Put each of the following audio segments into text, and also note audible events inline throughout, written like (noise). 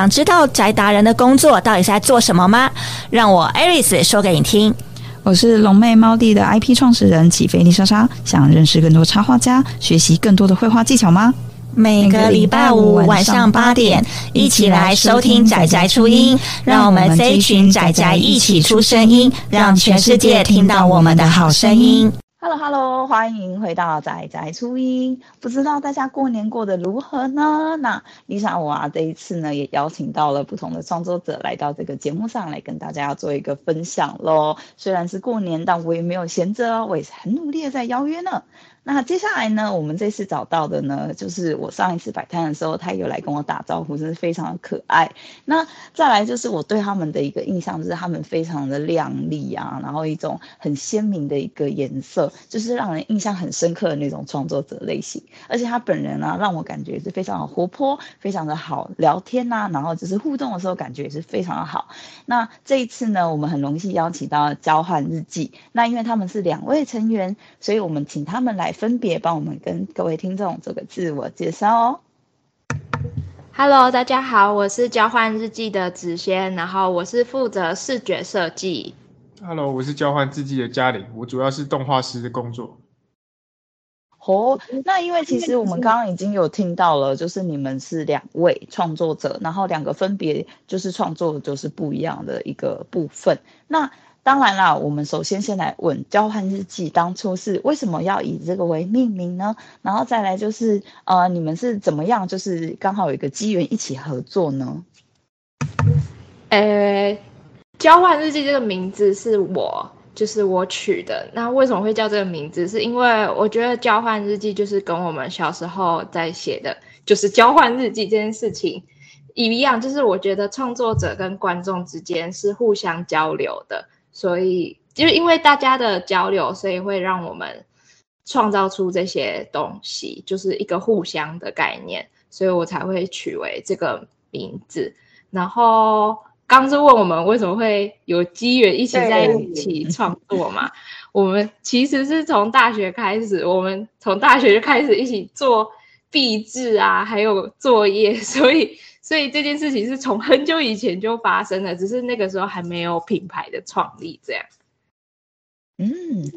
想知道宅达人的工作到底是在做什么吗？让我 Aris 说给你听。我是龙妹猫弟的 IP 创始人起飞丽莎莎，想认识更多插画家，学习更多的绘画技巧吗？每个礼拜五晚上八点，一起来收听仔仔初音，让我们这一群仔仔一起出声音，让全世界听到我们的好声音。Hello Hello，欢迎回到仔仔初音。不知道大家过年过得如何呢？那丽莎我啊，这一次呢也邀请到了不同的创作者来到这个节目上来跟大家做一个分享喽。虽然是过年，但我也没有闲着哦，我也是很努力的在邀约呢。那接下来呢，我们这次找到的呢，就是我上一次摆摊的时候，他有来跟我打招呼，真是非常的可爱。那再来就是我对他们的一个印象，就是他们非常的亮丽啊，然后一种很鲜明的一个颜色，就是让人印象很深刻的那种创作者类型。而且他本人呢、让我感觉是非常的活泼，非常的好聊天呐、然后就是互动的时候感觉也是非常的好。那这一次呢，我们很荣幸邀请到交换日记。那因为他们是两位成员，所以我们请他们来。分别帮我们跟各位听众做个自我介绍哦。Hello，大家好，我是交换日记的子轩，然后我是负责视觉设计。Hello，我是交换日记的嘉玲，我主要是动画师的工作。哦，那因为其实我们刚刚已经有听到了，就是你们是两位创作者，然后两个分别就是创作的就是不一样的一个部分。那当然啦，我们首先先来问交换日记当初是为什么要以这个为命名呢？然后再来就是呃，你们是怎么样，就是刚好有一个机缘一起合作呢？呃，交换日记这个名字是我就是我取的。那为什么会叫这个名字？是因为我觉得交换日记就是跟我们小时候在写的，就是交换日记这件事情一样，就是我觉得创作者跟观众之间是互相交流的。所以，就是因为大家的交流，所以会让我们创造出这些东西，就是一个互相的概念，所以我才会取为这个名字。然后，刚是问我们为什么会有机缘一起在一起创作嘛？我们其实是从大学开始，我们从大学就开始一起做毕制啊，还有作业，(laughs) 所以。所以这件事情是从很久以前就发生了，只是那个时候还没有品牌的创立，这样。嗯。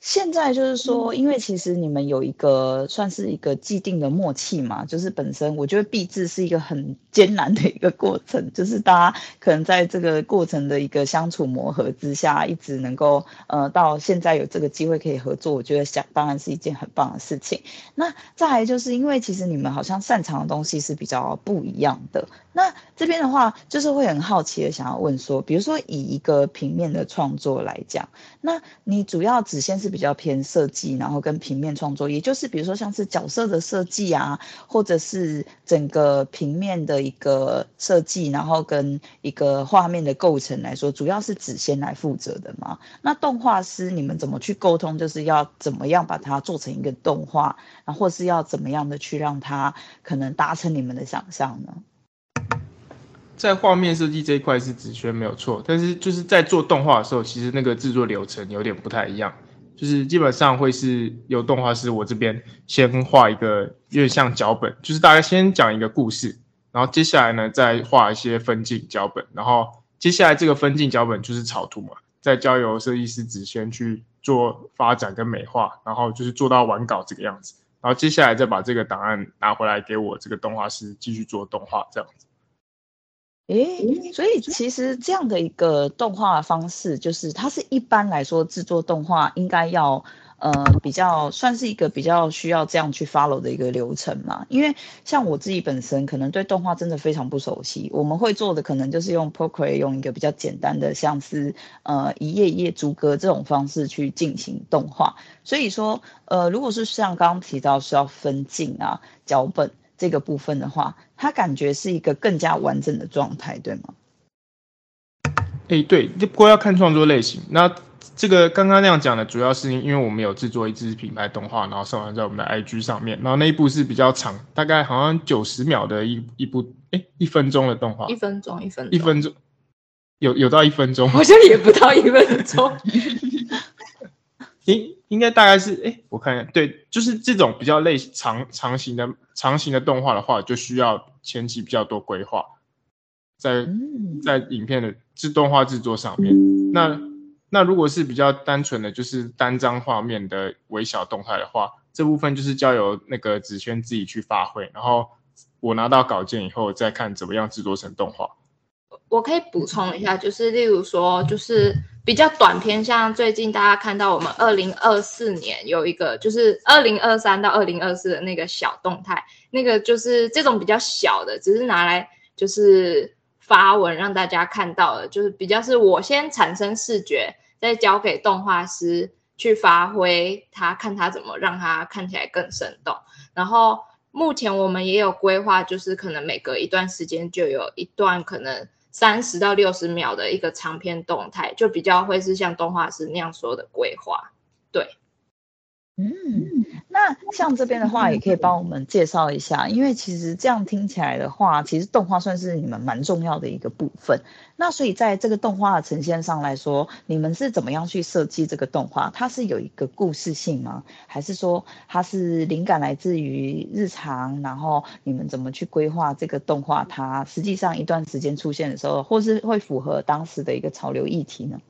那现在就是说，因为其实你们有一个算是一个既定的默契嘛，就是本身我觉得毕制是一个很艰难的一个过程，就是大家可能在这个过程的一个相处磨合之下，一直能够呃到现在有这个机会可以合作，我觉得想当然是一件很棒的事情。那再来就是因为其实你们好像擅长的东西是比较不一样的。那这边的话就是会很好奇的想要问说，比如说以一个平面的创作来讲，那你主要。只先是比较偏设计，然后跟平面创作，也就是比如说像是角色的设计啊，或者是整个平面的一个设计，然后跟一个画面的构成来说，主要是子仙来负责的嘛。那动画师你们怎么去沟通？就是要怎么样把它做成一个动画，然后或是要怎么样的去让它可能达成你们的想象呢？在画面设计这一块是子轩没有错，但是就是在做动画的时候，其实那个制作流程有点不太一样，就是基本上会是由动画师我这边先画一个有点像脚本，就是大概先讲一个故事，然后接下来呢再画一些分镜脚本，然后接下来这个分镜脚本就是草图嘛，再交由设计师子轩去做发展跟美化，然后就是做到完稿这个样子，然后接下来再把这个档案拿回来给我这个动画师继续做动画这样子。诶，所以其实这样的一个动画方式，就是它是一般来说制作动画应该要，呃，比较算是一个比较需要这样去 follow 的一个流程嘛。因为像我自己本身可能对动画真的非常不熟悉，我们会做的可能就是用 Procreate 用一个比较简单的，像是呃一页一页逐格这种方式去进行动画。所以说，呃，如果是像刚刚提到是要分镜啊、脚本。这个部分的话，它感觉是一个更加完整的状态，对吗？哎，对，不过要看创作类型。那这个刚刚那样讲的，主要是因为我们有制作一支品牌动画，然后上传在我们的 IG 上面。然后那一部是比较长，大概好像九十秒的一一部，哎，一分钟的动画。一分钟，一分钟，一分钟，有有到一分钟？好像也不到一分钟。(laughs) 应应该大概是哎，我看一下，对，就是这种比较类长长型的长型的动画的话，就需要前期比较多规划，在在影片的自动画制作上面。那那如果是比较单纯的就是单张画面的微小动态的话，这部分就是交由那个子轩自己去发挥，然后我拿到稿件以后再看怎么样制作成动画。我可以补充一下，就是例如说，就是比较短篇，像最近大家看到我们二零二四年有一个，就是二零二三到二零二四的那个小动态，那个就是这种比较小的，只是拿来就是发文让大家看到的，就是比较是我先产生视觉，再交给动画师去发挥，他看他怎么让他看起来更生动。然后目前我们也有规划，就是可能每隔一段时间就有一段可能。三十到六十秒的一个长篇动态，就比较会是像动画师那样说的规划，对。嗯，那像这边的话，也可以帮我们介绍一下，因为其实这样听起来的话，其实动画算是你们蛮重要的一个部分。那所以在这个动画的呈现上来说，你们是怎么样去设计这个动画？它是有一个故事性吗？还是说它是灵感来自于日常？然后你们怎么去规划这个动画？它实际上一段时间出现的时候，或是会符合当时的一个潮流议题呢？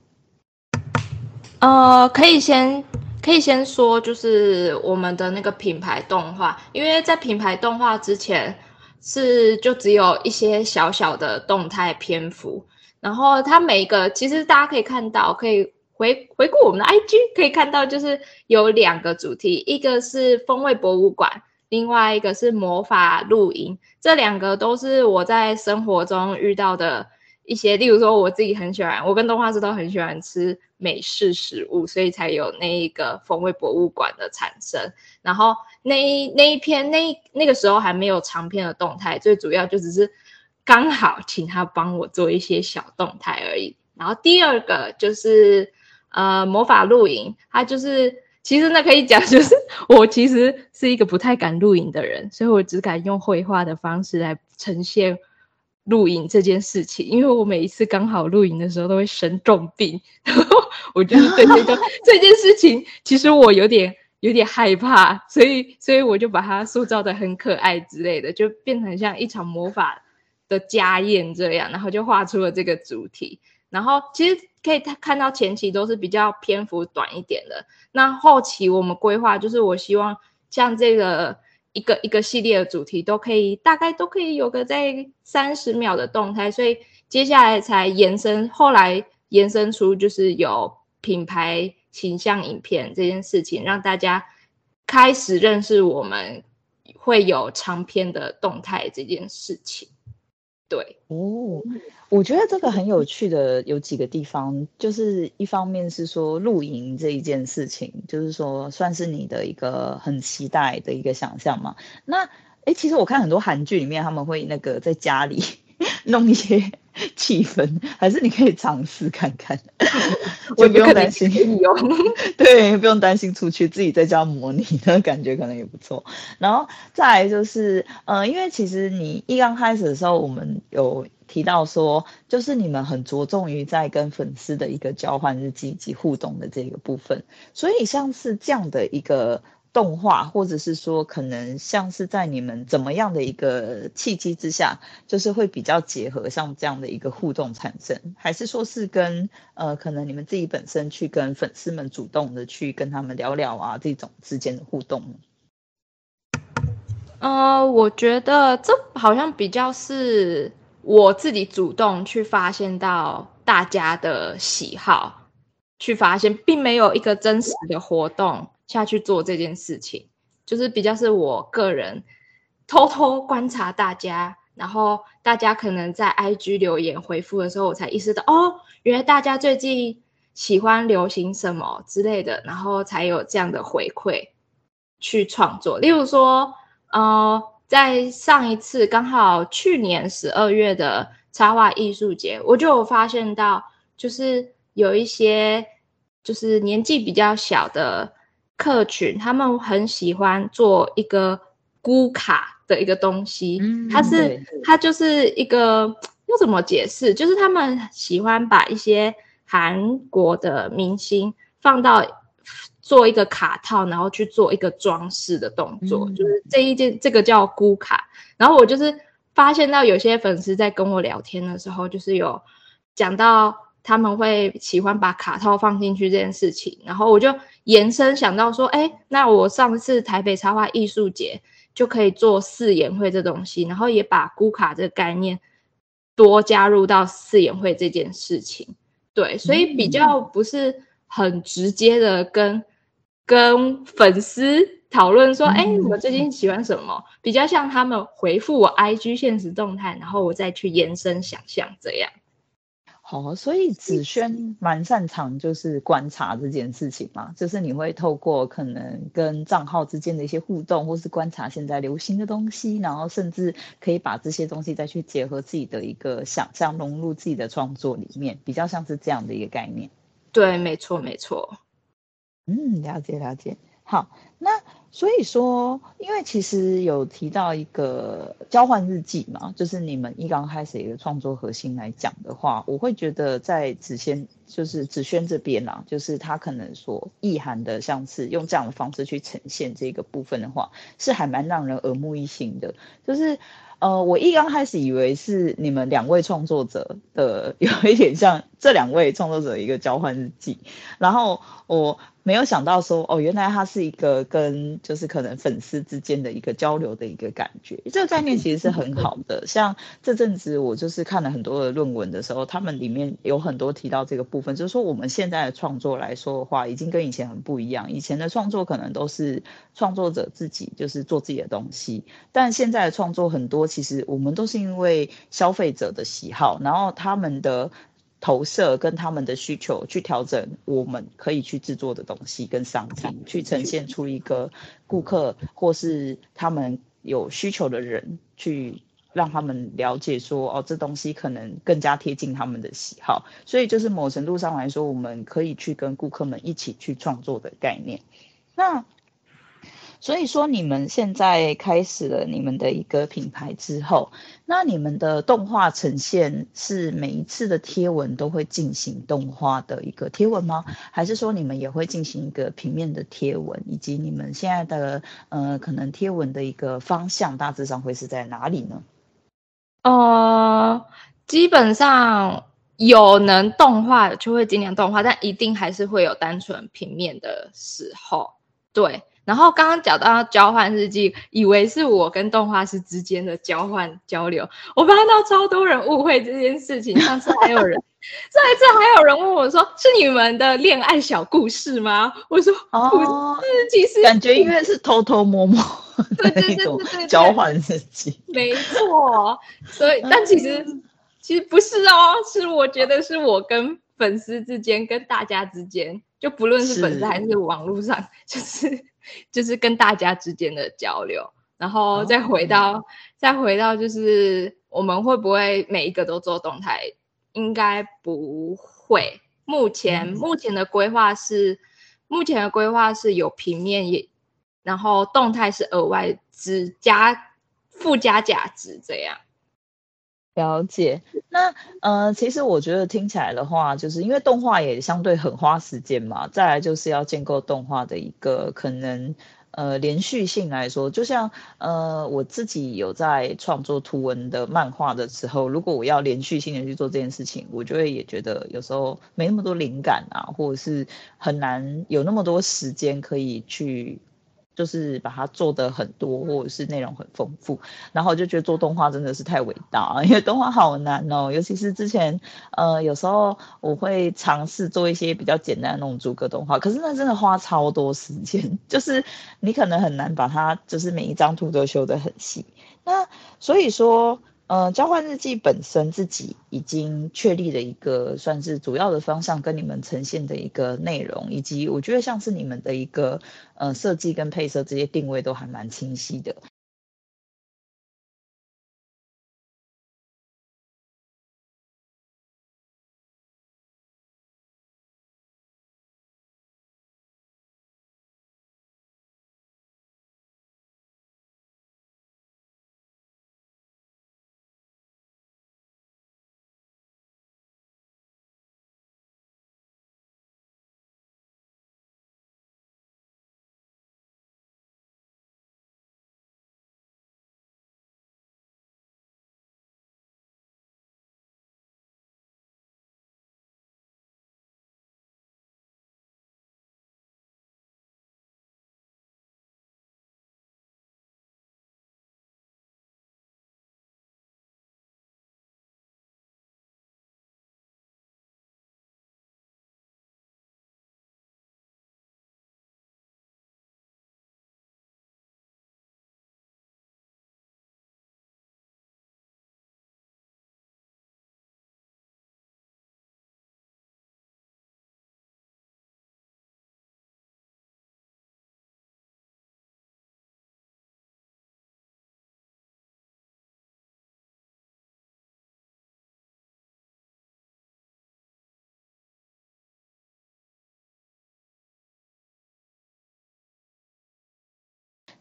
呃，可以先。可以先说，就是我们的那个品牌动画，因为在品牌动画之前是就只有一些小小的动态篇幅，然后它每一个其实大家可以看到，可以回回顾我们的 IG，可以看到就是有两个主题，一个是风味博物馆，另外一个是魔法露营，这两个都是我在生活中遇到的。一些，例如说我自己很喜欢，我跟动画师都很喜欢吃美式食物，所以才有那一个风味博物馆的产生。然后那一那一篇那那个时候还没有长篇的动态，最主要就只是刚好请他帮我做一些小动态而已。然后第二个就是呃魔法露营，它就是其实那可以讲就是 (laughs) 我其实是一个不太敢露营的人，所以我只敢用绘画的方式来呈现。露营这件事情，因为我每一次刚好露营的时候都会生重病，然后我就是对这个 (laughs) 这件事情，其实我有点有点害怕，所以所以我就把它塑造的很可爱之类的，就变成像一场魔法的家宴这样，然后就画出了这个主题。然后其实可以看到前期都是比较篇幅短一点的，那后期我们规划就是我希望像这个。一个一个系列的主题都可以，大概都可以有个在三十秒的动态，所以接下来才延伸，后来延伸出就是有品牌形象影片这件事情，让大家开始认识我们会有长篇的动态这件事情。对哦，我觉得这个很有趣的有几个地方，就是一方面是说露营这一件事情，就是说算是你的一个很期待的一个想象嘛。那诶，其实我看很多韩剧里面他们会那个在家里 (laughs) 弄一些气氛，还是你可以尝试看看。(laughs) 我也不用担心，(laughs) 对，不用担心出去，自己在家模拟的感觉可能也不错。然后再来就是，呃，因为其实你一刚开始的时候，我们有提到说，就是你们很着重于在跟粉丝的一个交换日记以及互动的这个部分，所以像是这样的一个。动画，或者是说，可能像是在你们怎么样的一个契机之下，就是会比较结合像这样的一个互动产生，还是说是跟呃，可能你们自己本身去跟粉丝们主动的去跟他们聊聊啊，这种之间的互动？呃，我觉得这好像比较是我自己主动去发现到大家的喜好，去发现，并没有一个真实的活动。下去做这件事情，就是比较是我个人偷偷观察大家，然后大家可能在 IG 留言回复的时候，我才意识到哦，原来大家最近喜欢流行什么之类的，然后才有这样的回馈去创作。例如说，呃，在上一次刚好去年十二月的插画艺术节，我就有发现到，就是有一些就是年纪比较小的。客群他们很喜欢做一个咕卡的一个东西，嗯、它是它就是一个要怎么解释？就是他们喜欢把一些韩国的明星放到做一个卡套，然后去做一个装饰的动作，嗯、就是这一件这个叫咕卡。然后我就是发现到有些粉丝在跟我聊天的时候，就是有讲到他们会喜欢把卡套放进去这件事情，然后我就延伸想到说，哎，那我上次台北插画艺术节就可以做试演会这东西，然后也把咕卡这个概念多加入到试演会这件事情。对，所以比较不是很直接的跟、嗯、跟粉丝讨论说，哎、嗯，你们最近喜欢什么？比较像他们回复我 IG 现实动态，然后我再去延伸想象这样。好，所以子轩蛮擅长就是观察这件事情嘛，就是你会透过可能跟账号之间的一些互动，或是观察现在流行的东西，然后甚至可以把这些东西再去结合自己的一个想象，融入自己的创作里面，比较像是这样的一个概念。对，没错，没错。嗯，了解，了解。好，那所以说，因为其实有提到一个交换日记嘛，就是你们一刚开始一个创作核心来讲的话，我会觉得在子轩就是子轩这边啊，就是他可能所意涵的，像是用这样的方式去呈现这个部分的话，是还蛮让人耳目一新的，就是。呃，我一刚开始以为是你们两位创作者的，(laughs) 有一点像这两位创作者一个交换日记，然后我没有想到说，哦，原来它是一个跟就是可能粉丝之间的一个交流的一个感觉，这个概念其实是很好的。像这阵子我就是看了很多的论文的时候，他们里面有很多提到这个部分，就是说我们现在的创作来说的话，已经跟以前很不一样。以前的创作可能都是创作者自己就是做自己的东西，但现在的创作很多。其实我们都是因为消费者的喜好，然后他们的投射跟他们的需求去调整我们可以去制作的东西跟商品，去呈现出一个顾客或是他们有需求的人，去让他们了解说，哦，这东西可能更加贴近他们的喜好。所以就是某程度上来说，我们可以去跟顾客们一起去创作的概念。那。所以说，你们现在开始了你们的一个品牌之后，那你们的动画呈现是每一次的贴文都会进行动画的一个贴文吗？还是说你们也会进行一个平面的贴文？以及你们现在的呃可能贴文的一个方向大致上会是在哪里呢？呃，基本上有能动画就会尽量动画，但一定还是会有单纯平面的时候，对。然后刚刚讲到交换日记，以为是我跟动画师之间的交换交流，我发现到超多人误会这件事情。上次还有人，(laughs) 上一次还有人问我说：“是你们的恋爱小故事吗？” (laughs) 我说：“哦，其实感觉应该是偷偷摸摸 (laughs) 的那种交换日记。”没错，所以但其实其实不是哦，是我觉得是我跟粉丝之间，跟大家之间，就不论是粉丝还是网络上，就是。就是跟大家之间的交流，然后再回到，oh, 再回到，就是我们会不会每一个都做动态？应该不会。目前、嗯、目前的规划是，目前的规划是有平面也，然后动态是额外只加附加价值这样。了解，那呃，其实我觉得听起来的话，就是因为动画也相对很花时间嘛。再来就是要建构动画的一个可能呃连续性来说，就像呃我自己有在创作图文的漫画的时候，如果我要连续性的去做这件事情，我就会也觉得有时候没那么多灵感啊，或者是很难有那么多时间可以去。就是把它做的很多，或者是内容很丰富，然后就觉得做动画真的是太伟大，因为动画好难哦，尤其是之前，呃，有时候我会尝试做一些比较简单的那种逐格动画，可是那真的花超多时间，(laughs) 就是你可能很难把它，就是每一张图都修得很细，那所以说。呃，交换日记本身自己已经确立了一个算是主要的方向，跟你们呈现的一个内容，以及我觉得像是你们的一个呃设计跟配色这些定位都还蛮清晰的。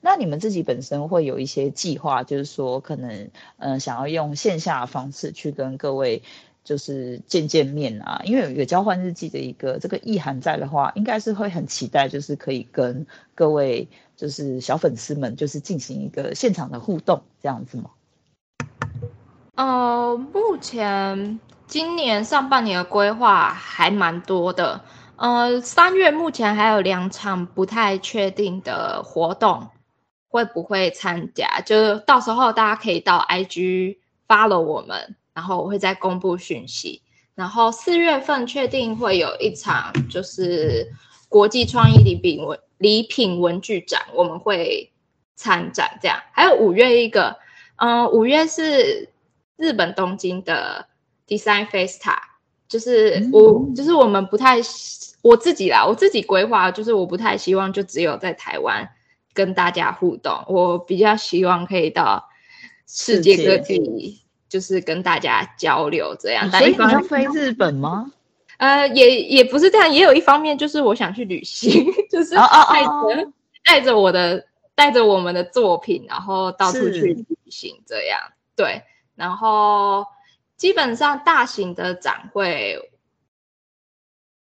那你们自己本身会有一些计划，就是说可能嗯、想要用线下的方式去跟各位就是见见面啊，因为有一个交换日记的一个这个意涵在的话，应该是会很期待，就是可以跟各位就是小粉丝们就是进行一个现场的互动这样子吗？呃，目前今年上半年的规划还蛮多的。呃，三月目前还有两场不太确定的活动，会不会参加？就是到时候大家可以到 IG follow 我们，然后我会再公布讯息。然后四月份确定会有一场，就是国际创意礼品文礼品文具展，我们会参展。这样，还有五月一个，嗯、呃，五月是日本东京的 Design Festa，就是我，嗯、就是我们不太。我自己啦，我自己规划就是我不太希望就只有在台湾跟大家互动，我比较希望可以到世界各地，就是跟大家交流这样。所以你要飞日本吗？呃，也也不是这样，也有一方面就是我想去旅行，(laughs) 就是带着带着我的带着我们的作品，然后到处去旅行这样。对，然后基本上大型的展会。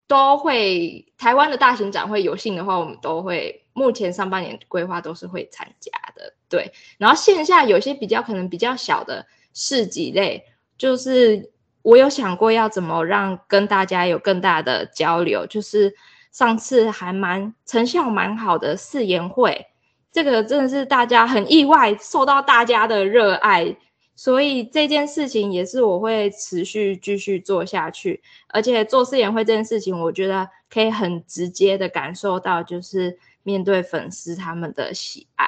都会台湾的大型展会，有幸的话，我们都会。目前上半年规划都是会参加的，对。然后线下有些比较可能比较小的市集类，就是我有想过要怎么让跟大家有更大的交流。就是上次还蛮成效蛮好的试研会，这个真的是大家很意外，受到大家的热爱。所以这件事情也是我会持续继续做下去，而且做试研会这件事情，我觉得可以很直接的感受到，就是面对粉丝他们的喜爱。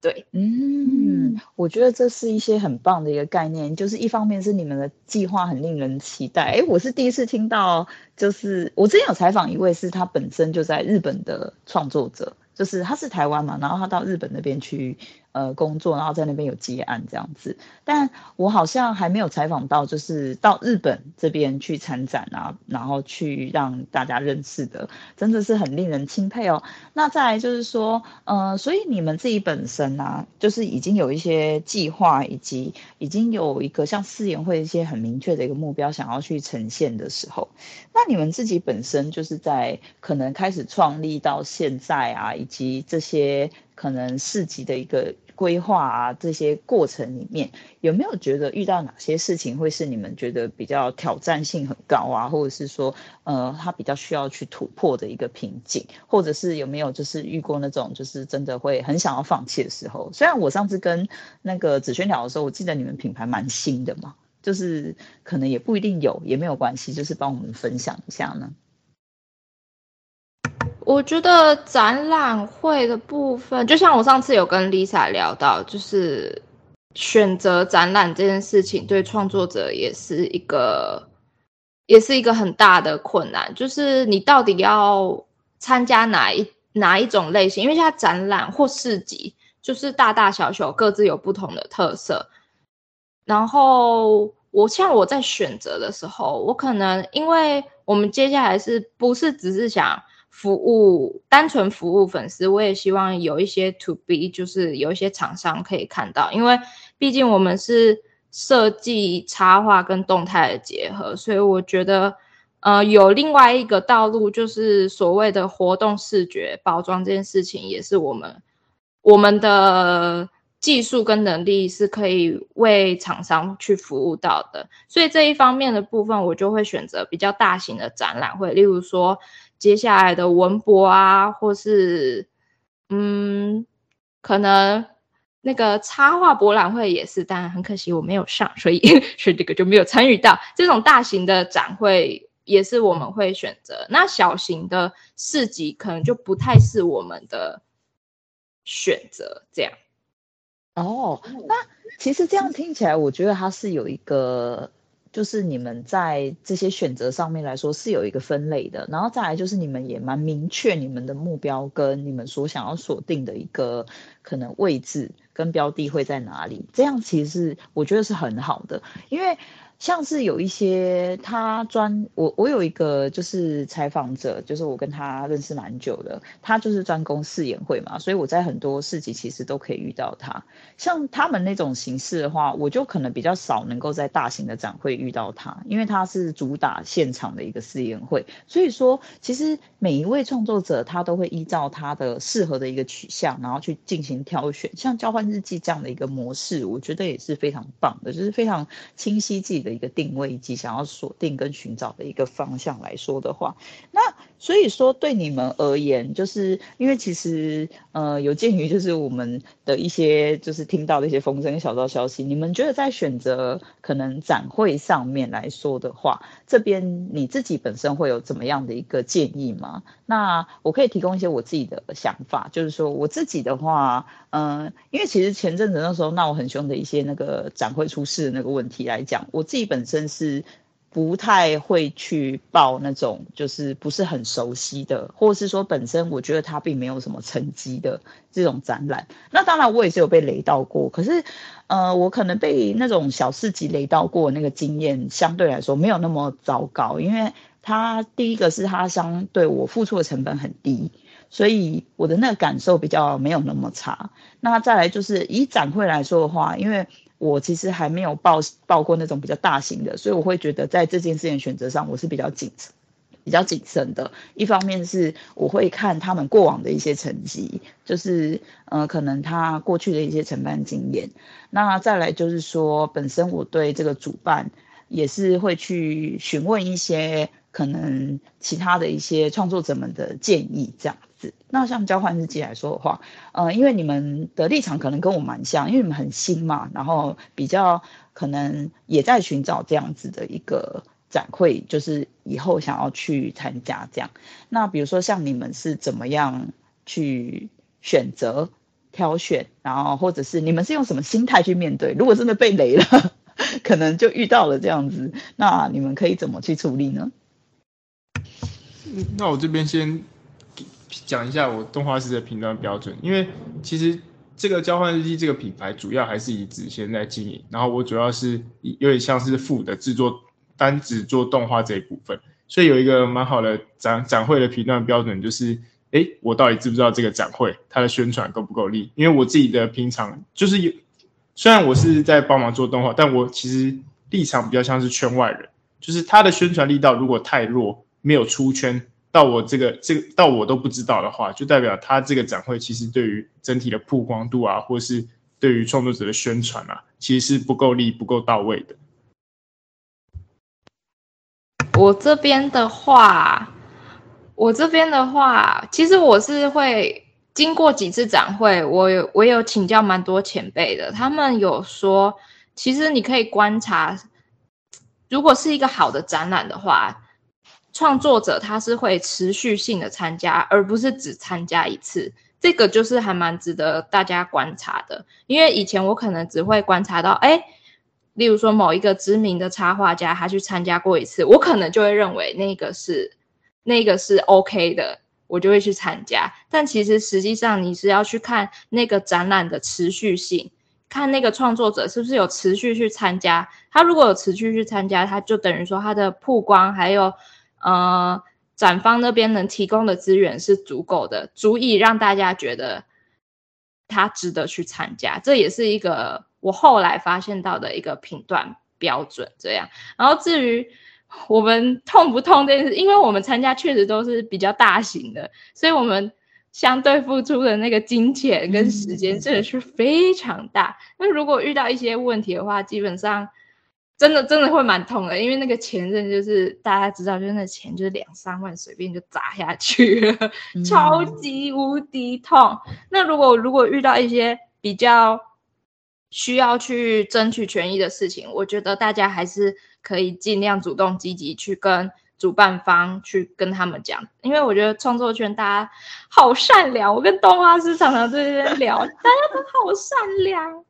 对，嗯，我觉得这是一些很棒的一个概念，就是一方面是你们的计划很令人期待。哎，我是第一次听到，就是我之前有采访一位是他本身就在日本的创作者，就是他是台湾嘛，然后他到日本那边去。呃，工作，然后在那边有接案这样子，但我好像还没有采访到，就是到日本这边去参展啊，然后去让大家认识的，真的是很令人钦佩哦。那再来就是说，呃，所以你们自己本身啊，就是已经有一些计划，以及已经有一个像试研会一些很明确的一个目标想要去呈现的时候，那你们自己本身就是在可能开始创立到现在啊，以及这些。可能市集的一个规划啊，这些过程里面有没有觉得遇到哪些事情会是你们觉得比较挑战性很高啊，或者是说，呃，他比较需要去突破的一个瓶颈，或者是有没有就是遇过那种就是真的会很想要放弃的时候？虽然我上次跟那个子萱聊的时候，我记得你们品牌蛮新的嘛，就是可能也不一定有，也没有关系，就是帮我们分享一下呢。我觉得展览会的部分，就像我上次有跟 Lisa 聊到，就是选择展览这件事情，对创作者也是一个，也是一个很大的困难。就是你到底要参加哪一哪一种类型？因为现在展览或市集，就是大大小小各自有不同的特色。然后我像我在选择的时候，我可能因为我们接下来是不是只是想。服务单纯服务粉丝，我也希望有一些 to B，就是有一些厂商可以看到，因为毕竟我们是设计插画跟动态的结合，所以我觉得，呃，有另外一个道路，就是所谓的活动视觉包装这件事情，也是我们我们的技术跟能力是可以为厂商去服务到的，所以这一方面的部分，我就会选择比较大型的展览会，例如说。接下来的文博啊，或是嗯，可能那个插画博览会也是，但很可惜我没有上，所以 (laughs) 所以这个就没有参与到这种大型的展会，也是我们会选择。那小型的市集可能就不太是我们的选择，这样。哦，那其实这样听起来，我觉得它是有一个。就是你们在这些选择上面来说是有一个分类的，然后再来就是你们也蛮明确你们的目标跟你们所想要锁定的一个可能位置跟标的会在哪里，这样其实是我觉得是很好的，因为像是有一些他专我我有一个就是采访者，就是我跟他认识蛮久的，他就是专攻试演会嘛，所以我在很多市集其实都可以遇到他。像他们那种形式的话，我就可能比较少能够在大型的展会遇到他，因为他是主打现场的一个试演会。所以说，其实每一位创作者他都会依照他的适合的一个取向，然后去进行挑选。像交换日记这样的一个模式，我觉得也是非常棒的，就是非常清晰自己的。一个定位以及想要锁定跟寻找的一个方向来说的话，那所以说对你们而言，就是因为其实呃有鉴于就是我们的一些就是听到的一些风声小道消息，你们觉得在选择可能展会上面来说的话，这边你自己本身会有怎么样的一个建议吗？那我可以提供一些我自己的想法，就是说我自己的话，嗯、因为其实前阵子那时候闹很凶的一些那个展会出事的那个问题来讲，我自己。本身是不太会去报那种就是不是很熟悉的，或者是说本身我觉得它并没有什么成绩的这种展览。那当然我也是有被雷到过，可是呃，我可能被那种小市集雷到过，那个经验相对来说没有那么糟糕，因为它第一个是它相对我付出的成本很低，所以我的那个感受比较没有那么差。那再来就是以展会来说的话，因为我其实还没有报报过那种比较大型的，所以我会觉得在这件事情选择上，我是比较谨慎比较谨慎的。一方面是我会看他们过往的一些成绩，就是呃，可能他过去的一些承办经验。那再来就是说，本身我对这个主办也是会去询问一些可能其他的一些创作者们的建议，这样。那像交换日记来说的话，呃，因为你们的立场可能跟我蛮像，因为你们很新嘛，然后比较可能也在寻找这样子的一个展会，就是以后想要去参加这样。那比如说像你们是怎么样去选择、挑选，然后或者是你们是用什么心态去面对？如果真的被雷了，(laughs) 可能就遇到了这样子，那你们可以怎么去处理呢？那我这边先。讲一下我动画师的评断标准，因为其实这个交换日记这个品牌主要还是以子轩在经营，然后我主要是有点像是副的制作，单只做动画这一部分，所以有一个蛮好的展展会的评断标准就是，哎，我到底知不知道这个展会它的宣传够不够力？因为我自己的平常就是有，虽然我是在帮忙做动画，但我其实立场比较像是圈外人，就是它的宣传力道如果太弱，没有出圈。到我这个这个到我都不知道的话，就代表他这个展会其实对于整体的曝光度啊，或是对于创作者的宣传啊，其实是不够力、不够到位的。我这边的话，我这边的话，其实我是会经过几次展会，我有我有请教蛮多前辈的，他们有说，其实你可以观察，如果是一个好的展览的话。创作者他是会持续性的参加，而不是只参加一次。这个就是还蛮值得大家观察的。因为以前我可能只会观察到，哎，例如说某一个知名的插画家他去参加过一次，我可能就会认为那个是那个是 OK 的，我就会去参加。但其实实际上你是要去看那个展览的持续性，看那个创作者是不是有持续去参加。他如果有持续去参加，他就等于说他的曝光还有。呃，展方那边能提供的资源是足够的，足以让大家觉得他值得去参加。这也是一个我后来发现到的一个评断标准。这样，然后至于我们痛不痛这件事，因为我们参加确实都是比较大型的，所以我们相对付出的那个金钱跟时间真的是非常大。那如果遇到一些问题的话，基本上。真的真的会蛮痛的，因为那个前任就是大家知道，就是那钱就是两三万随便就砸下去了，嗯、超级无敌痛。那如果如果遇到一些比较需要去争取权益的事情，我觉得大家还是可以尽量主动积极去跟主办方去跟他们讲，因为我觉得创作圈大家好善良，我跟动画师常常在这边聊，大家都好善良。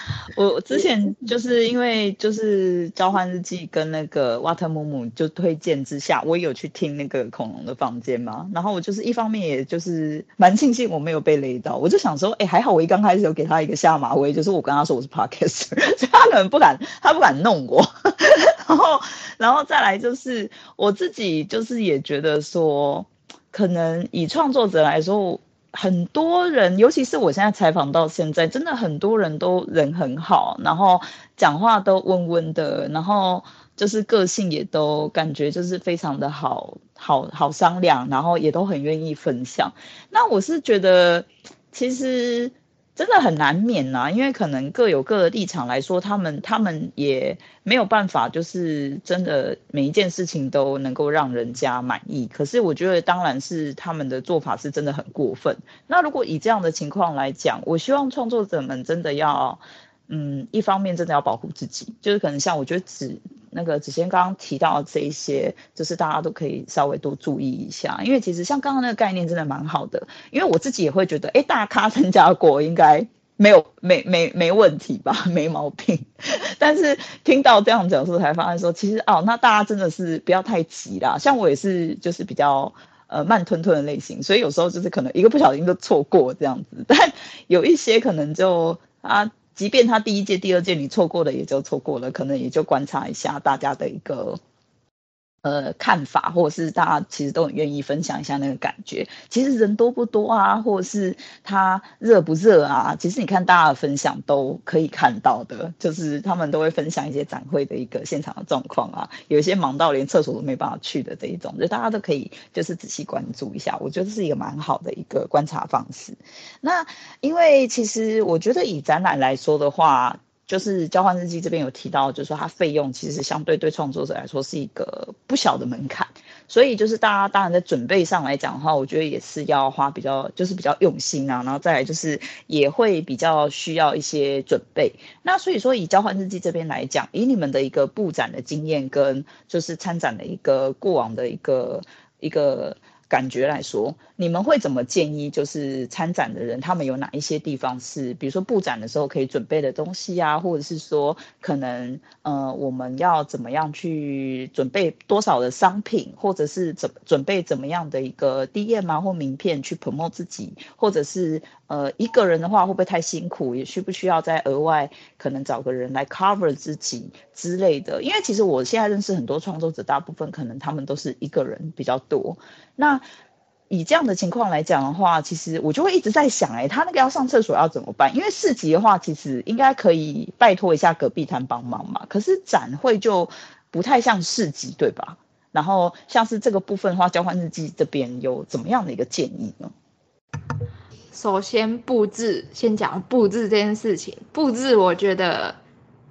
(laughs) 我之前就是因为就是交换日记跟那个瓦特姆姆就推荐之下，我也有去听那个恐龙的房间嘛。然后我就是一方面也就是蛮庆幸我没有被雷到，我就想说，哎，还好我一刚开始有给他一个下马威，就是我跟他说我是 Podcast，(laughs) 所以他可能不敢，他不敢弄我。(laughs) 然后，然后再来就是我自己就是也觉得说，可能以创作者来说。很多人，尤其是我现在采访到现在，真的很多人都人很好，然后讲话都温温的，然后就是个性也都感觉就是非常的好，好好商量，然后也都很愿意分享。那我是觉得，其实。真的很难免呐、啊，因为可能各有各的立场来说，他们他们也没有办法，就是真的每一件事情都能够让人家满意。可是我觉得，当然是他们的做法是真的很过分。那如果以这样的情况来讲，我希望创作者们真的要，嗯，一方面真的要保护自己，就是可能像我觉得只。那个子谦刚刚提到的这一些，就是大家都可以稍微多注意一下，因为其实像刚刚那个概念真的蛮好的，因为我自己也会觉得，哎，大咖参加过应该没有没没没问题吧，(laughs) 没毛病。但是听到这样讲述才发现说，其实哦，那大家真的是不要太急啦。像我也是，就是比较呃慢吞吞的类型，所以有时候就是可能一个不小心就错过这样子，但有一些可能就啊。即便他第一届、第二届你错过了，也就错过了，可能也就观察一下大家的一个。呃，看法或者是大家其实都很愿意分享一下那个感觉。其实人多不多啊，或者是他热不热啊？其实你看大家的分享都可以看到的，就是他们都会分享一些展会的一个现场的状况啊。有一些忙到连厕所都没办法去的这一种，就大家都可以就是仔细关注一下。我觉得是一个蛮好的一个观察方式。那因为其实我觉得以展览来说的话。就是交换日记这边有提到，就是说它费用其实相对对创作者来说是一个不小的门槛，所以就是大家当然在准备上来讲的话，我觉得也是要花比较就是比较用心啊，然后再来就是也会比较需要一些准备。那所以说以交换日记这边来讲，以你们的一个布展的经验跟就是参展的一个过往的一个一个。感觉来说，你们会怎么建议？就是参展的人，他们有哪一些地方是，比如说布展的时候可以准备的东西啊，或者是说，可能呃，我们要怎么样去准备多少的商品，或者是怎准备怎么样的一个 DM 啊或名片去 promote 自己，或者是呃，一个人的话会不会太辛苦？也需不需要再额外可能找个人来 cover 自己之类的？因为其实我现在认识很多创作者，大部分可能他们都是一个人比较多。那以这样的情况来讲的话，其实我就会一直在想，哎，他那个要上厕所要怎么办？因为市集的话，其实应该可以拜托一下隔壁摊帮忙嘛。可是展会就不太像市集，对吧？然后像是这个部分的话，交换日记这边有怎么样的一个建议呢？首先布置，先讲布置这件事情。布置，我觉得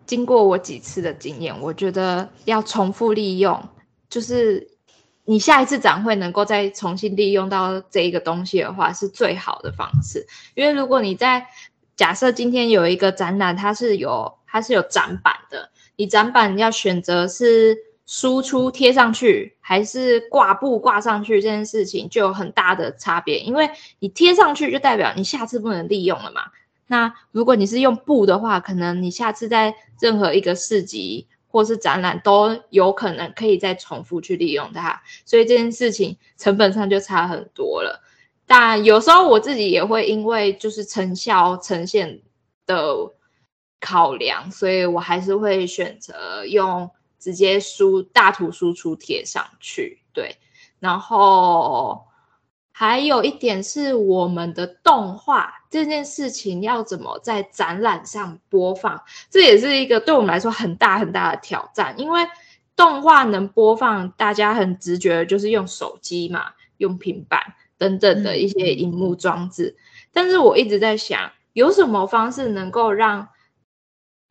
经过我几次的经验，我觉得要重复利用，就是。你下一次展会能够再重新利用到这一个东西的话，是最好的方式。因为如果你在假设今天有一个展览，它是有它是有展板的，你展板要选择是输出贴上去，还是挂布挂上去，这件事情就有很大的差别。因为你贴上去就代表你下次不能利用了嘛。那如果你是用布的话，可能你下次在任何一个市集。或是展览都有可能可以再重复去利用它，所以这件事情成本上就差很多了。但有时候我自己也会因为就是成效呈现的考量，所以我还是会选择用直接输大图输出贴上去。对，然后。还有一点是我们的动画这件事情要怎么在展览上播放，这也是一个对我们来说很大很大的挑战。因为动画能播放，大家很直觉的就是用手机嘛，用平板等等的一些荧幕装置。但是我一直在想，有什么方式能够让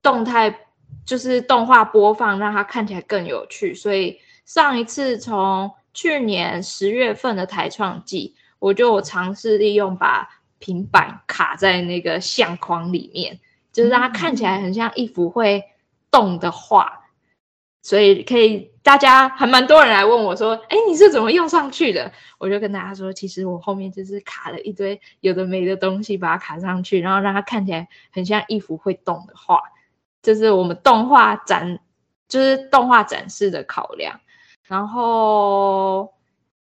动态就是动画播放让它看起来更有趣？所以上一次从去年十月份的台创季，我就尝试利用把平板卡在那个相框里面，就是让它看起来很像一幅会动的画。所以可以，大家还蛮多人来问我说：“哎，你是怎么用上去的？”我就跟大家说：“其实我后面就是卡了一堆有的没的东西，把它卡上去，然后让它看起来很像一幅会动的画。就是我们动画展，就是动画展示的考量。然后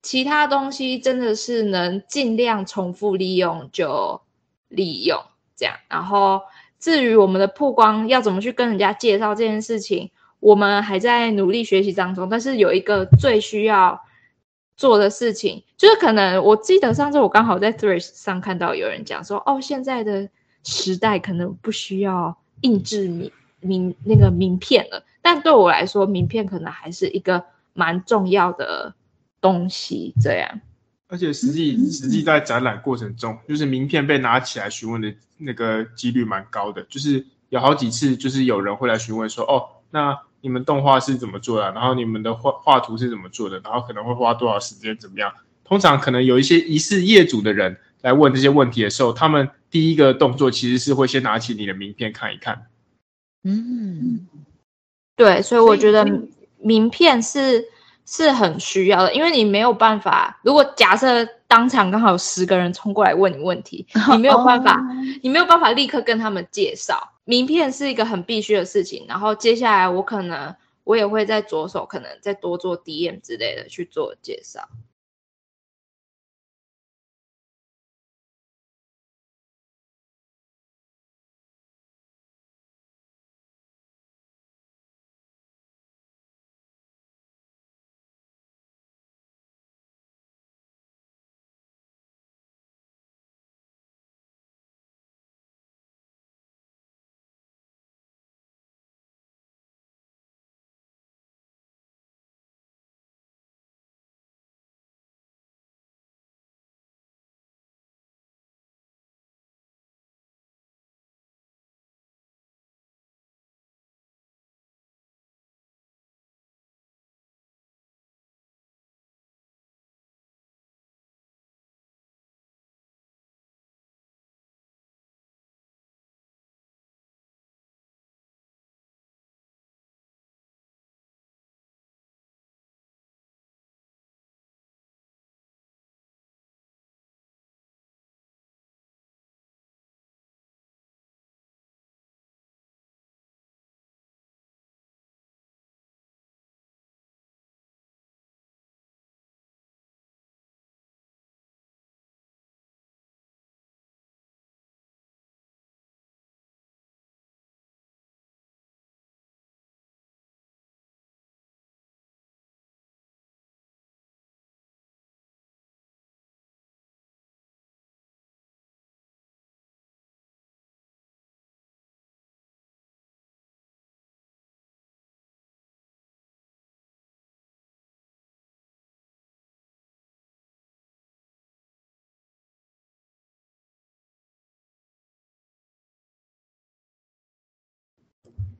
其他东西真的是能尽量重复利用就利用这样。然后至于我们的曝光要怎么去跟人家介绍这件事情。”我们还在努力学习当中，但是有一个最需要做的事情，就是可能我记得上次我刚好在 Threads 上看到有人讲说，哦，现在的时代可能不需要印制名名那个名片了，但对我来说，名片可能还是一个蛮重要的东西。这样，而且实际实际在展览过程中，就是名片被拿起来询问的那个几率蛮高的，就是有好几次，就是有人会来询问说，哦，那。你们动画是怎么做的？然后你们的画画图是怎么做的？然后可能会花多少时间？怎么样？通常可能有一些疑似业主的人来问这些问题的时候，他们第一个动作其实是会先拿起你的名片看一看。嗯，对，所以我觉得名片是是很需要的，因为你没有办法，如果假设当场刚好有十个人冲过来问你问题，(laughs) 你没有办法，你没有办法立刻跟他们介绍。名片是一个很必须的事情，然后接下来我可能我也会在着手，可能再多做 DM 之类的去做介绍。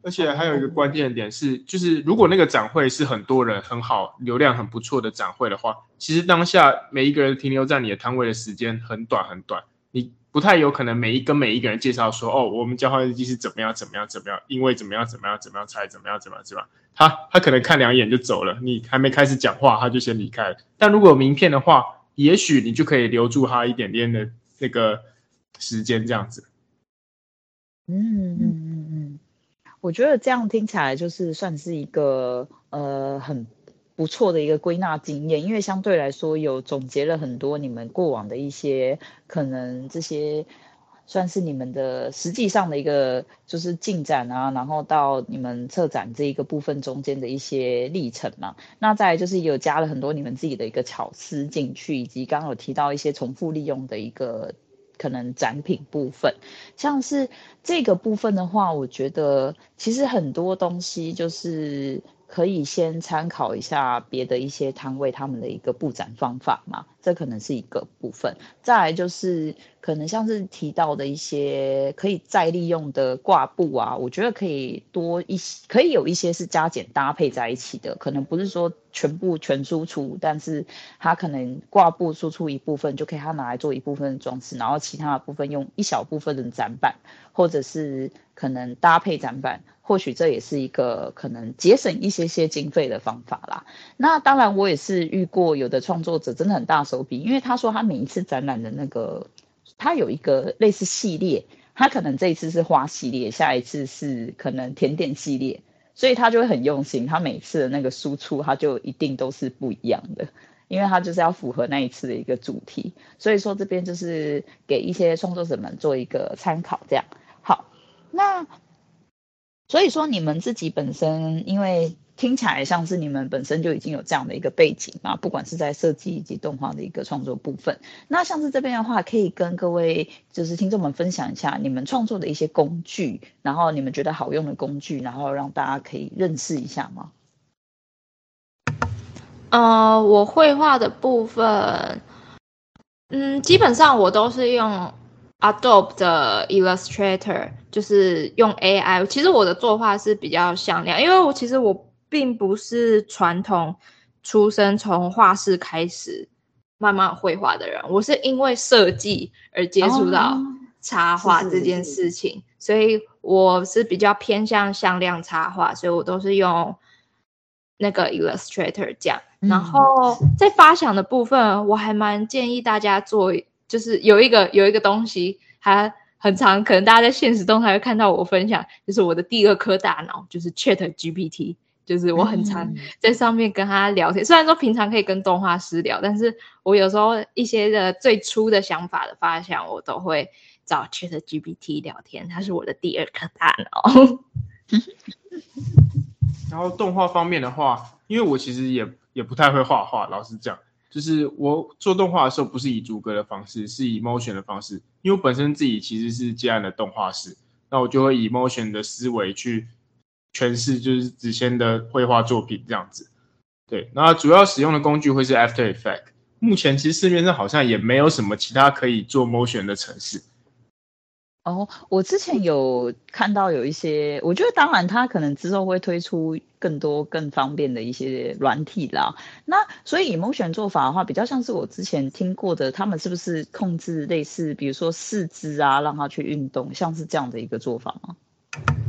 而且还有一个关键点是，就是如果那个展会是很多人、很好、流量很不错的展会的话，其实当下每一个人停留在你的摊位的时间很短很短，你不太有可能每一跟每一个人介绍说，哦，我们交换日记是怎么样怎么样怎么样，因为怎么样怎么样怎么样才怎么样怎么样怎么，他他可能看两眼就走了，你还没开始讲话他就先离开了。但如果有名片的话，也许你就可以留住他一点点的那个时间，这样子。嗯嗯。我觉得这样听起来就是算是一个呃很不错的一个归纳经验，因为相对来说有总结了很多你们过往的一些可能这些算是你们的实际上的一个就是进展啊，然后到你们策展这一个部分中间的一些历程嘛。那再来就是有加了很多你们自己的一个巧思进去，以及刚刚有提到一些重复利用的一个。可能展品部分，像是这个部分的话，我觉得其实很多东西就是可以先参考一下别的一些摊位他们的一个布展方法嘛。这可能是一个部分。再来就是可能像是提到的一些可以再利用的挂布啊，我觉得可以多一些，可以有一些是加减搭配在一起的，可能不是说全部全输出，但是它可能挂布输出一部分就可以它拿来做一部分的装饰，然后其他的部分用一小部分的展板，或者是可能搭配展板。或许这也是一个可能节省一些些经费的方法啦。那当然，我也是遇过有的创作者真的很大手笔，因为他说他每一次展览的那个，他有一个类似系列，他可能这一次是花系列，下一次是可能甜点系列，所以他就会很用心，他每次的那个输出他就一定都是不一样的，因为他就是要符合那一次的一个主题。所以说这边就是给一些创作者们做一个参考，这样。那。所以说，你们自己本身，因为听起来像是你们本身就已经有这样的一个背景嘛，不管是在设计以及动画的一个创作部分。那像是这边的话，可以跟各位就是听众们分享一下你们创作的一些工具，然后你们觉得好用的工具，然后让大家可以认识一下吗？呃，我绘画的部分，嗯，基本上我都是用。Adobe 的 Illustrator 就是用 AI，其实我的作画是比较向量，因为我其实我并不是传统出身，从画室开始慢慢绘画的人，我是因为设计而接触到插画这件事情，所以我是比较偏向向量插画，所以我都是用那个 Illustrator 这样。然后在发想的部分，我还蛮建议大家做。就是有一个有一个东西它很长，可能大家在现实中还会看到我分享，就是我的第二颗大脑，就是 Chat GPT，就是我很常在上面跟他聊天。嗯、虽然说平常可以跟动画师聊，但是我有时候一些的最初的想法的发想，我都会找 Chat GPT 聊天，它是我的第二颗大脑。(laughs) 然后动画方面的话，因为我其实也也不太会画画，老实讲。就是我做动画的时候，不是以逐格的方式，是以 motion 的方式。因为我本身自己其实是接案的动画师，那我就会以 motion 的思维去诠释，就是子谦的绘画作品这样子。对，那主要使用的工具会是 After e f f e c t。目前其实市面上好像也没有什么其他可以做 motion 的程式。哦，我之前有看到有一些，我觉得当然它可能之后会推出更多更方便的一些软体啦。那所以 Emotion 做法的话，比较像是我之前听过的，他们是不是控制类似，比如说四肢啊，让它去运动，像是这样的一个做法吗？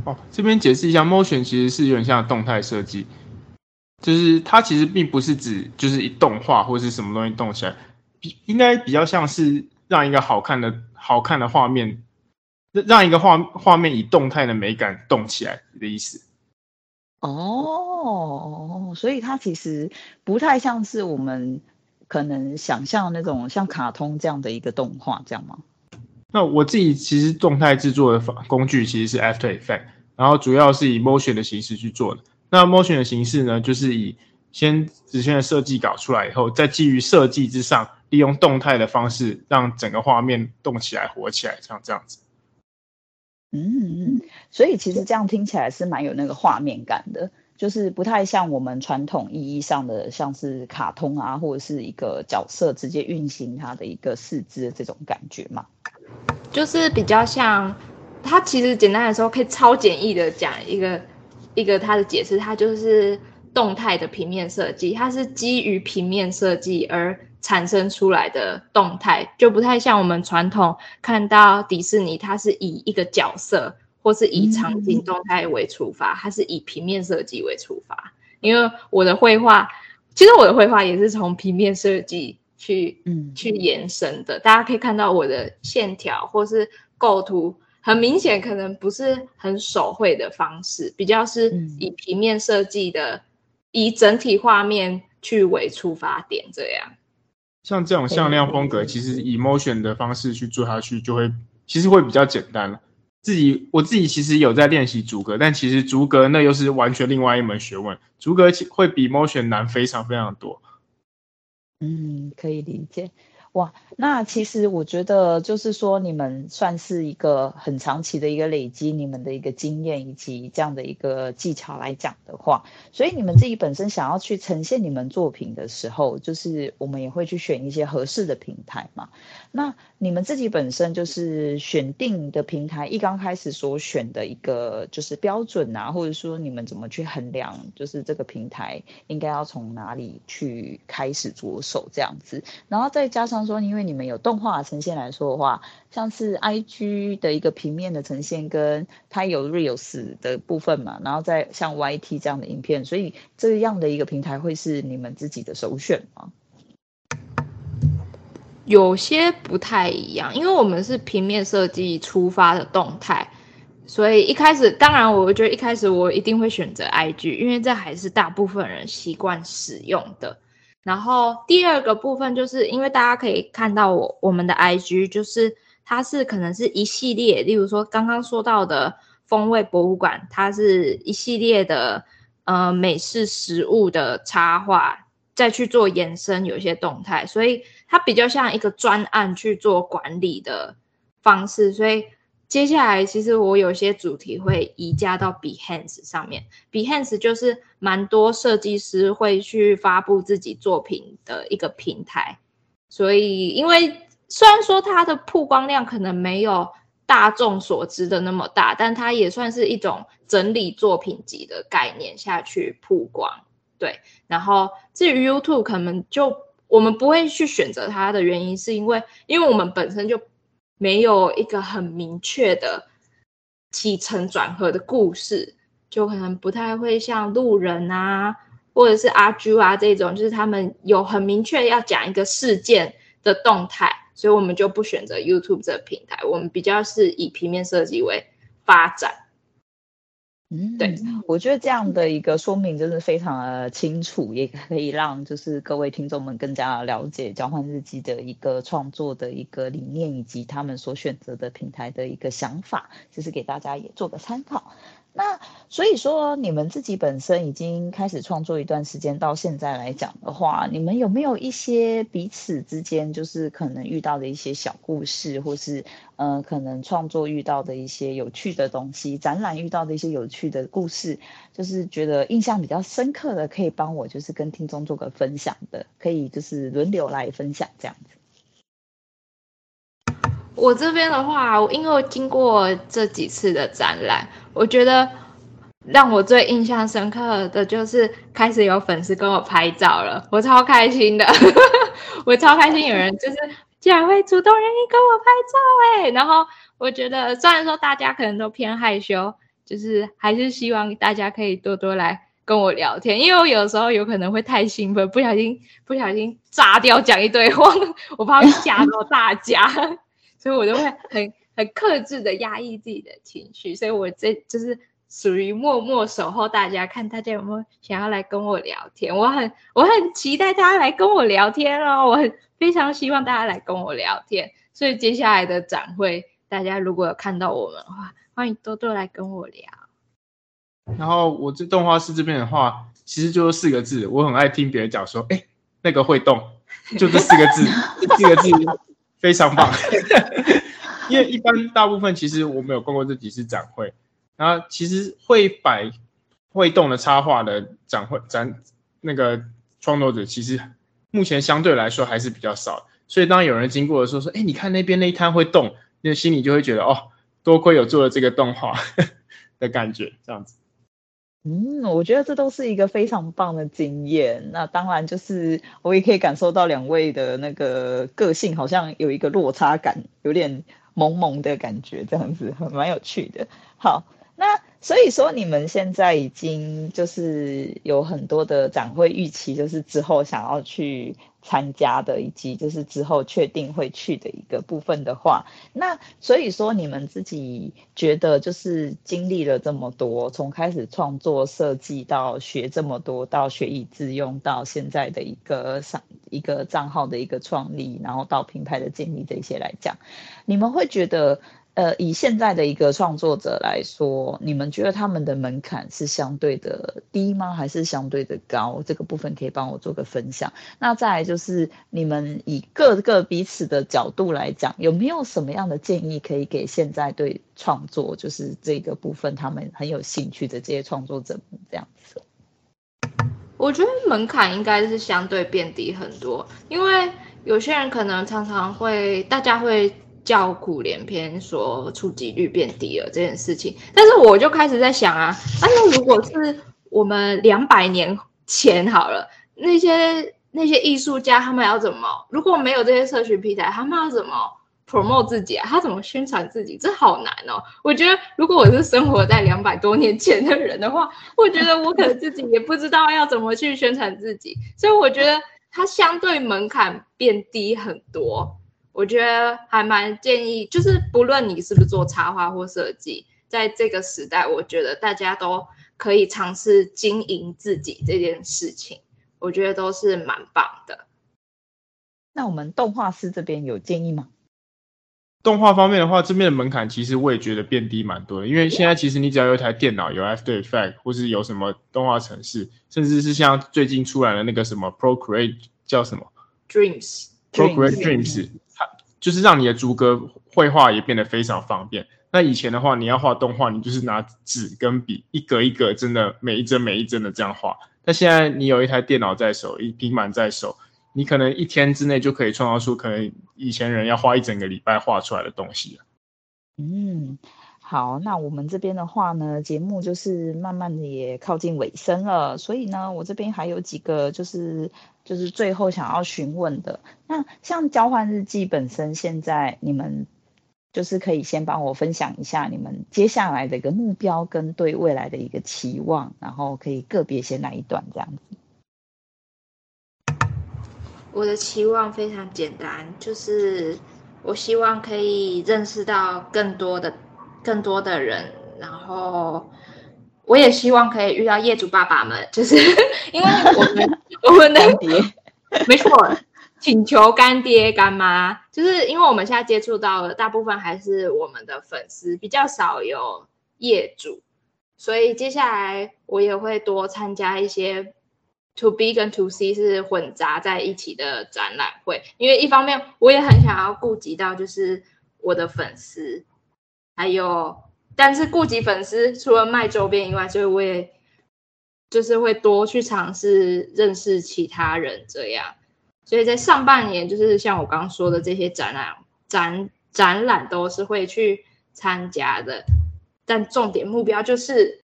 哦，这边解释一下，Motion 其实是有点像动态设计，就是它其实并不是指就是一动画或是什么东西动起来，比应该比较像是让一个好看的好看的画面。让一个画画面以动态的美感动起来的意思。哦，所以它其实不太像是我们可能想象那种像卡通这样的一个动画，这样吗？那我自己其实动态制作的工具其实是 After Effects，然后主要是以 Motion 的形式去做的。那 Motion 的形式呢，就是以先直线的设计稿出来以后，再基于设计之上，利用动态的方式让整个画面动起来、活起来，像这样子。嗯，所以其实这样听起来是蛮有那个画面感的，就是不太像我们传统意义上的像是卡通啊，或者是一个角色直接运行它的一个四肢的这种感觉嘛。就是比较像，它其实简单来说可以超简易的讲一个一个它的解释，它就是动态的平面设计，它是基于平面设计而。产生出来的动态就不太像我们传统看到迪士尼，它是以一个角色或是以场景动态为出发，它是以平面设计为出发。因为我的绘画，其实我的绘画也是从平面设计去嗯去延伸的。大家可以看到我的线条或是构图，很明显可能不是很手绘的方式，比较是以平面设计的，以整体画面去为出发点这样。像这种向量风格，其实以 motion 的方式去做下去，就会其实会比较简单了。自己我自己其实有在练习逐格，但其实逐格那又是完全另外一门学问，逐格会比 motion 难非常非常多。嗯，可以理解。哇，那其实我觉得就是说，你们算是一个很长期的一个累积，你们的一个经验以及这样的一个技巧来讲的话，所以你们自己本身想要去呈现你们作品的时候，就是我们也会去选一些合适的平台嘛。那你们自己本身就是选定的平台，一刚开始所选的一个就是标准啊，或者说你们怎么去衡量，就是这个平台应该要从哪里去开始着手这样子，然后再加上。说，因为你们有动画呈现来说的话，像是 IG 的一个平面的呈现，跟它有 Reels 的部分嘛，然后再像 YT 这样的影片，所以这样的一个平台会是你们自己的首选吗？有些不太一样，因为我们是平面设计出发的动态，所以一开始，当然我觉得一开始我一定会选择 IG，因为这还是大部分人习惯使用的。然后第二个部分就是因为大家可以看到我我们的 IG，就是它是可能是一系列，例如说刚刚说到的风味博物馆，它是一系列的呃美式食物的插画，再去做延伸，有一些动态，所以它比较像一个专案去做管理的方式，所以。接下来，其实我有些主题会移加到 Behance 上面。Behance 就是蛮多设计师会去发布自己作品的一个平台。所以，因为虽然说它的曝光量可能没有大众所知的那么大，但它也算是一种整理作品集的概念下去曝光。对，然后至于 YouTube，可能就我们不会去选择它的原因，是因为因为我们本身就。没有一个很明确的起承转合的故事，就可能不太会像路人啊，或者是阿朱啊这种，就是他们有很明确要讲一个事件的动态，所以我们就不选择 YouTube 这个平台，我们比较是以平面设计为发展。嗯，对，我觉得这样的一个说明真的非常的清楚，也可以让就是各位听众们更加了解交换日记的一个创作的一个理念，以及他们所选择的平台的一个想法，就是给大家也做个参考。那所以说，你们自己本身已经开始创作一段时间，到现在来讲的话，你们有没有一些彼此之间就是可能遇到的一些小故事，或是呃可能创作遇到的一些有趣的东西，展览遇到的一些有趣的故事，就是觉得印象比较深刻的，可以帮我就是跟听众做个分享的，可以就是轮流来分享这样子。我这边的话，因为经过这几次的展览，我觉得让我最印象深刻的就是开始有粉丝跟我拍照了，我超开心的，(laughs) 我超开心有人就是竟然会主动愿意跟我拍照哎，然后我觉得虽然说大家可能都偏害羞，就是还是希望大家可以多多来跟我聊天，因为我有时候有可能会太兴奋，不小心不小心炸掉讲一堆话，(laughs) 我怕吓到大家。所以我就会很很克制的压抑自己的情绪，所以我这就是属于默默守候大家，看大家有没有想要来跟我聊天。我很我很期待大家来跟我聊天哦，我很非常希望大家来跟我聊天。所以接下来的展会，大家如果有看到我们的话，欢迎多多来跟我聊。然后我这动画师这边的话，其实就是四个字，我很爱听别人讲说，哎，那个会动，就这四个字，这 (laughs) 四个字。非常棒，(laughs) 因为一般大部分其实我没有逛过这几次展会，然后其实会摆会动的插画的展会展那个创作者，其实目前相对来说还是比较少，所以当有人经过的时候说，哎，你看那边那一摊会动，那心里就会觉得哦，多亏有做了这个动画。(laughs) 的感觉，这样子。嗯，我觉得这都是一个非常棒的经验。那当然，就是我也可以感受到两位的那个个性好像有一个落差感，有点萌萌的感觉，这样子蛮有趣的。好，那所以说你们现在已经就是有很多的展会预期，就是之后想要去。参加的以及就是之后确定会去的一个部分的话，那所以说你们自己觉得就是经历了这么多，从开始创作设计到学这么多，到学以致用，到现在的一个上一个账号的一个创立，然后到品牌的建立这些来讲，你们会觉得呃，以现在的一个创作者来说，你们觉得他们的门槛是相对的低吗？还是相对的高？这个部分可以帮我做个分享。那再来就是你们以各个彼此的角度来讲，有没有什么样的建议可以给现在对创作就是这个部分他们很有兴趣的这些创作者们这样子？我觉得门槛应该是相对变低很多，因为有些人可能常常会，大家会。叫苦连篇，说触及率变低了这件事情，但是我就开始在想啊，那如果是我们两百年前好了，那些那些艺术家他们要怎么？如果没有这些社群平台，他们要怎么 promote 自己啊？他怎么宣传自己？这好难哦。我觉得如果我是生活在两百多年前的人的话，我觉得我可能自己也不知道要怎么去宣传自己，所以我觉得它相对门槛变低很多。我觉得还蛮建议，就是不论你是不是做插画或设计，在这个时代，我觉得大家都可以尝试经营自己这件事情，我觉得都是蛮棒的。那我们动画师这边有建议吗？动画方面的话，这边的门槛其实我也觉得变低蛮多的，因为现在其实你只要有一台电脑，有 After Effects，或是有什么动画程式，甚至是像最近出来的那个什么 Procreate 叫什么 Dreams，Procreate Dreams。Dreams 就是让你的逐格绘画也变得非常方便。那以前的话，你要画动画，你就是拿纸跟笔一格一格，真的每一帧每一帧的这样画。但现在你有一台电脑在手，一平板在手，你可能一天之内就可以创造出可能以前人要花一整个礼拜画出来的东西。嗯。好，那我们这边的话呢，节目就是慢慢的也靠近尾声了，所以呢，我这边还有几个就是就是最后想要询问的。那像交换日记本身，现在你们就是可以先帮我分享一下你们接下来的一个目标跟对未来的一个期望，然后可以个别先来一段这样子。我的期望非常简单，就是我希望可以认识到更多的。更多的人，然后我也希望可以遇到业主爸爸们，就是 (laughs) 因为我们 (laughs) 我们的干爹，没错，请求干爹干妈，就是因为我们现在接触到的大部分还是我们的粉丝，比较少有业主，所以接下来我也会多参加一些 To B 跟 To C 是混杂在一起的展览会，因为一方面我也很想要顾及到就是我的粉丝。还有，但是顾及粉丝，除了卖周边以外，所以我也就是会多去尝试认识其他人，这样。所以在上半年，就是像我刚刚说的这些展览、展展览都是会去参加的，但重点目标就是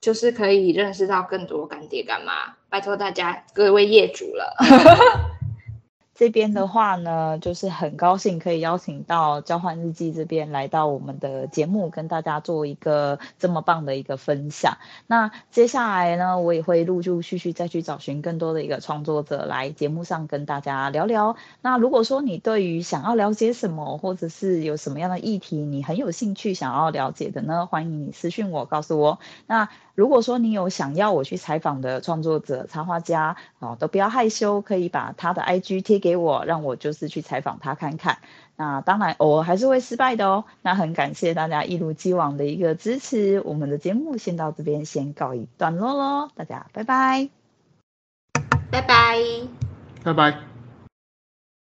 就是可以认识到更多干爹干妈，拜托大家各位业主了。(laughs) 这边的话呢，就是很高兴可以邀请到交换日记这边来到我们的节目，跟大家做一个这么棒的一个分享。那接下来呢，我也会陆陆续续再去找寻更多的一个创作者来节目上跟大家聊聊。那如果说你对于想要了解什么，或者是有什么样的议题你很有兴趣想要了解的呢，欢迎你私讯我，告诉我。那如果说你有想要我去采访的创作者、插画家，哦，都不要害羞，可以把他的 IG 贴给我，让我就是去采访他看看。那当然偶尔还是会失败的哦。那很感谢大家一如既往的一个支持，我们的节目先到这边先告一段落喽，大家拜拜，拜拜，拜拜。